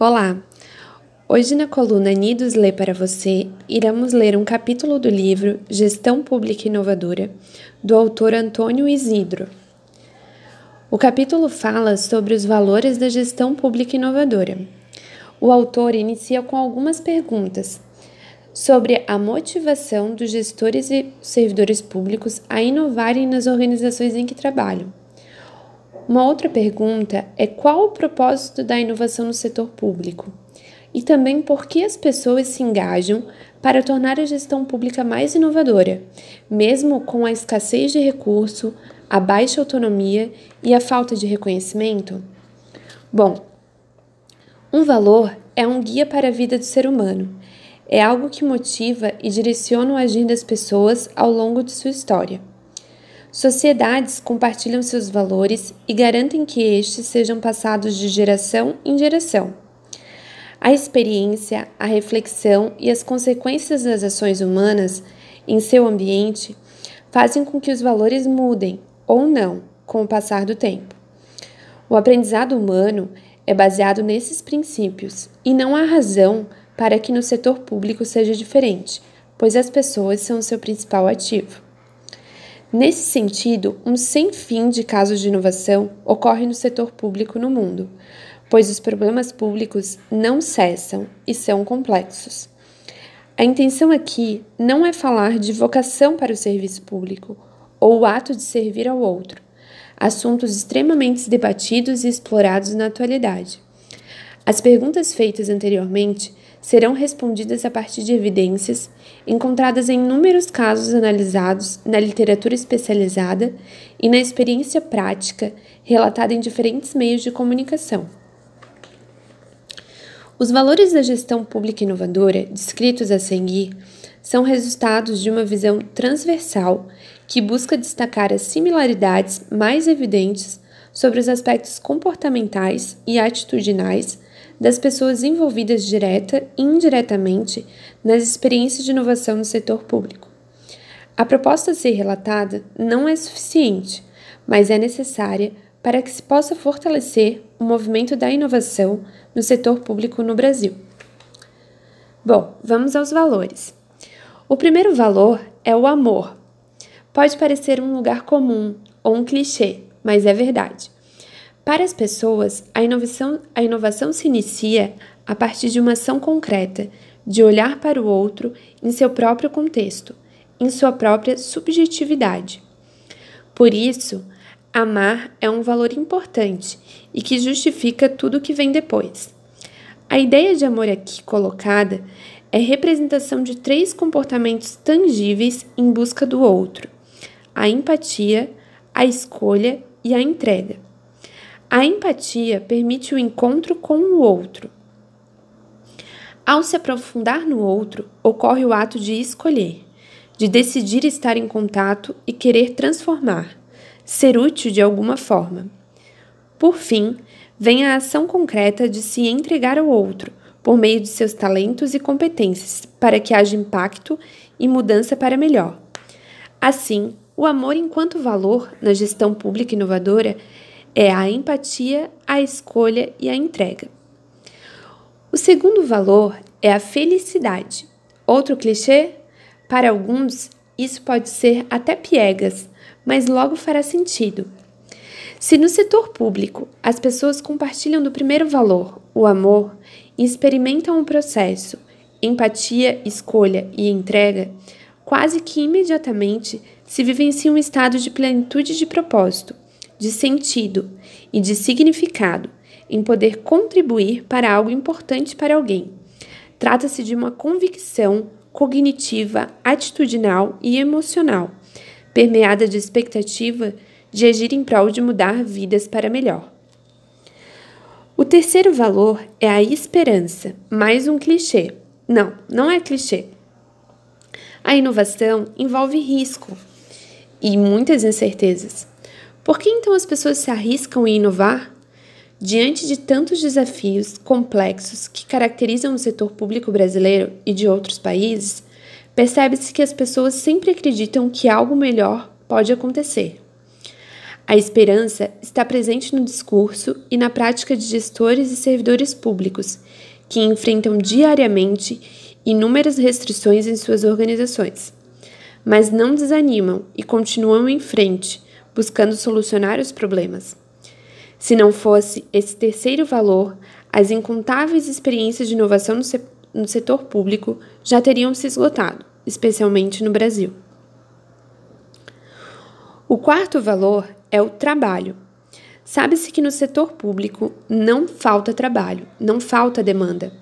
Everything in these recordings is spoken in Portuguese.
Olá! Hoje, na coluna Nidos Lê para Você, iremos ler um capítulo do livro Gestão Pública Inovadora, do autor Antônio Isidro. O capítulo fala sobre os valores da gestão pública inovadora. O autor inicia com algumas perguntas sobre a motivação dos gestores e servidores públicos a inovarem nas organizações em que trabalham uma outra pergunta é qual o propósito da inovação no setor público? E também por que as pessoas se engajam para tornar a gestão pública mais inovadora, mesmo com a escassez de recurso, a baixa autonomia e a falta de reconhecimento? Bom, um valor é um guia para a vida do ser humano. É algo que motiva e direciona o agir das pessoas ao longo de sua história. Sociedades compartilham seus valores e garantem que estes sejam passados de geração em geração. A experiência, a reflexão e as consequências das ações humanas em seu ambiente fazem com que os valores mudem ou não com o passar do tempo. O aprendizado humano é baseado nesses princípios e não há razão para que no setor público seja diferente, pois as pessoas são o seu principal ativo. Nesse sentido, um sem fim de casos de inovação ocorre no setor público no mundo, pois os problemas públicos não cessam e são complexos. A intenção aqui não é falar de vocação para o serviço público ou o ato de servir ao outro, assuntos extremamente debatidos e explorados na atualidade. As perguntas feitas anteriormente serão respondidas a partir de evidências encontradas em inúmeros casos analisados na literatura especializada e na experiência prática relatada em diferentes meios de comunicação. Os valores da gestão pública inovadora descritos a seguir são resultados de uma visão transversal que busca destacar as similaridades mais evidentes sobre os aspectos comportamentais e atitudinais das pessoas envolvidas direta e indiretamente nas experiências de inovação no setor público. A proposta a ser relatada não é suficiente, mas é necessária para que se possa fortalecer o movimento da inovação no setor público no Brasil. Bom, vamos aos valores. O primeiro valor é o amor. Pode parecer um lugar comum ou um clichê, mas é verdade. Para as pessoas, a inovação, a inovação se inicia a partir de uma ação concreta, de olhar para o outro em seu próprio contexto, em sua própria subjetividade. Por isso, amar é um valor importante e que justifica tudo o que vem depois. A ideia de amor aqui colocada é representação de três comportamentos tangíveis em busca do outro: a empatia, a escolha e a entrega. A empatia permite o encontro com o outro. Ao se aprofundar no outro, ocorre o ato de escolher, de decidir estar em contato e querer transformar, ser útil de alguma forma. Por fim, vem a ação concreta de se entregar ao outro, por meio de seus talentos e competências, para que haja impacto e mudança para melhor. Assim, o amor enquanto valor na gestão pública inovadora é a empatia, a escolha e a entrega. O segundo valor é a felicidade. Outro clichê? Para alguns, isso pode ser até piegas, mas logo fará sentido. Se no setor público as pessoas compartilham do primeiro valor, o amor, e experimentam o processo, empatia, escolha e entrega, quase que imediatamente se vivencia um estado de plenitude de propósito, de sentido e de significado em poder contribuir para algo importante para alguém. Trata-se de uma convicção cognitiva, atitudinal e emocional, permeada de expectativa de agir em prol de mudar vidas para melhor. O terceiro valor é a esperança, mais um clichê. Não, não é clichê. A inovação envolve risco e muitas incertezas. Por que então as pessoas se arriscam em inovar? Diante de tantos desafios complexos que caracterizam o setor público brasileiro e de outros países, percebe-se que as pessoas sempre acreditam que algo melhor pode acontecer. A esperança está presente no discurso e na prática de gestores e servidores públicos, que enfrentam diariamente inúmeras restrições em suas organizações. Mas não desanimam e continuam em frente, buscando solucionar os problemas. Se não fosse esse terceiro valor, as incontáveis experiências de inovação no, se no setor público já teriam se esgotado, especialmente no Brasil. O quarto valor é o trabalho. Sabe-se que no setor público não falta trabalho, não falta demanda.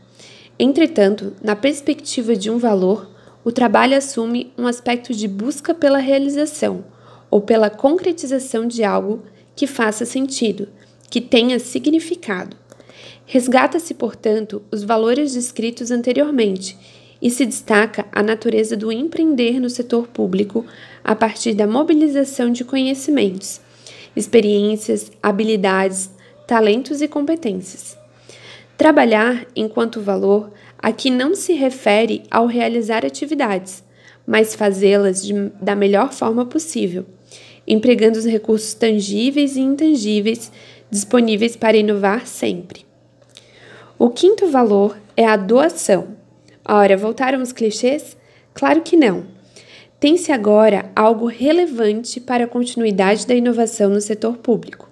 Entretanto, na perspectiva de um valor, o trabalho assume um aspecto de busca pela realização ou pela concretização de algo que faça sentido, que tenha significado. Resgata-se, portanto, os valores descritos anteriormente e se destaca a natureza do empreender no setor público a partir da mobilização de conhecimentos, experiências, habilidades, talentos e competências. Trabalhar enquanto valor aqui não se refere ao realizar atividades, mas fazê-las da melhor forma possível, empregando os recursos tangíveis e intangíveis disponíveis para inovar sempre. O quinto valor é a doação. Ora, voltaram os clichês? Claro que não. Tem-se agora algo relevante para a continuidade da inovação no setor público.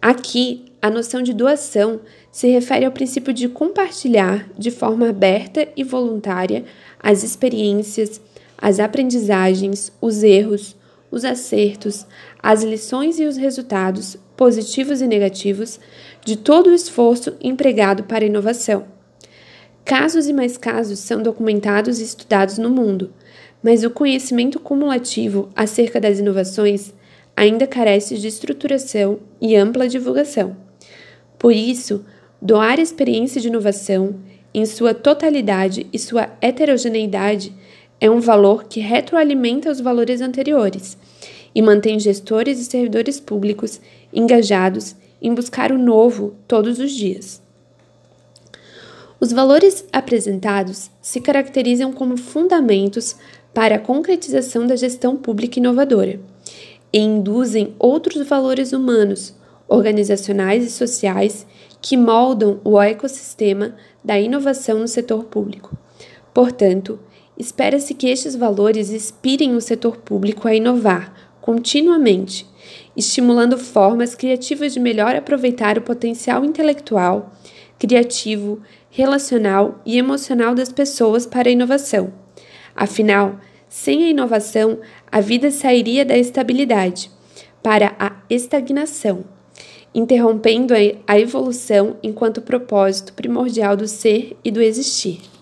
Aqui, a noção de doação se refere ao princípio de compartilhar de forma aberta e voluntária as experiências, as aprendizagens, os erros, os acertos, as lições e os resultados, positivos e negativos, de todo o esforço empregado para a inovação. Casos e mais casos são documentados e estudados no mundo, mas o conhecimento cumulativo acerca das inovações ainda carece de estruturação e ampla divulgação. Por isso, doar a experiência de inovação em sua totalidade e sua heterogeneidade é um valor que retroalimenta os valores anteriores e mantém gestores e servidores públicos engajados em buscar o novo todos os dias. Os valores apresentados se caracterizam como fundamentos para a concretização da gestão pública inovadora e induzem outros valores humanos, organizacionais e sociais que moldam o ecossistema da inovação no setor público. Portanto, espera-se que estes valores inspirem o setor público a inovar continuamente, estimulando formas criativas de melhor aproveitar o potencial intelectual, criativo, relacional e emocional das pessoas para a inovação. Afinal, sem a inovação, a vida sairia da estabilidade para a estagnação, interrompendo a evolução enquanto propósito primordial do ser e do existir.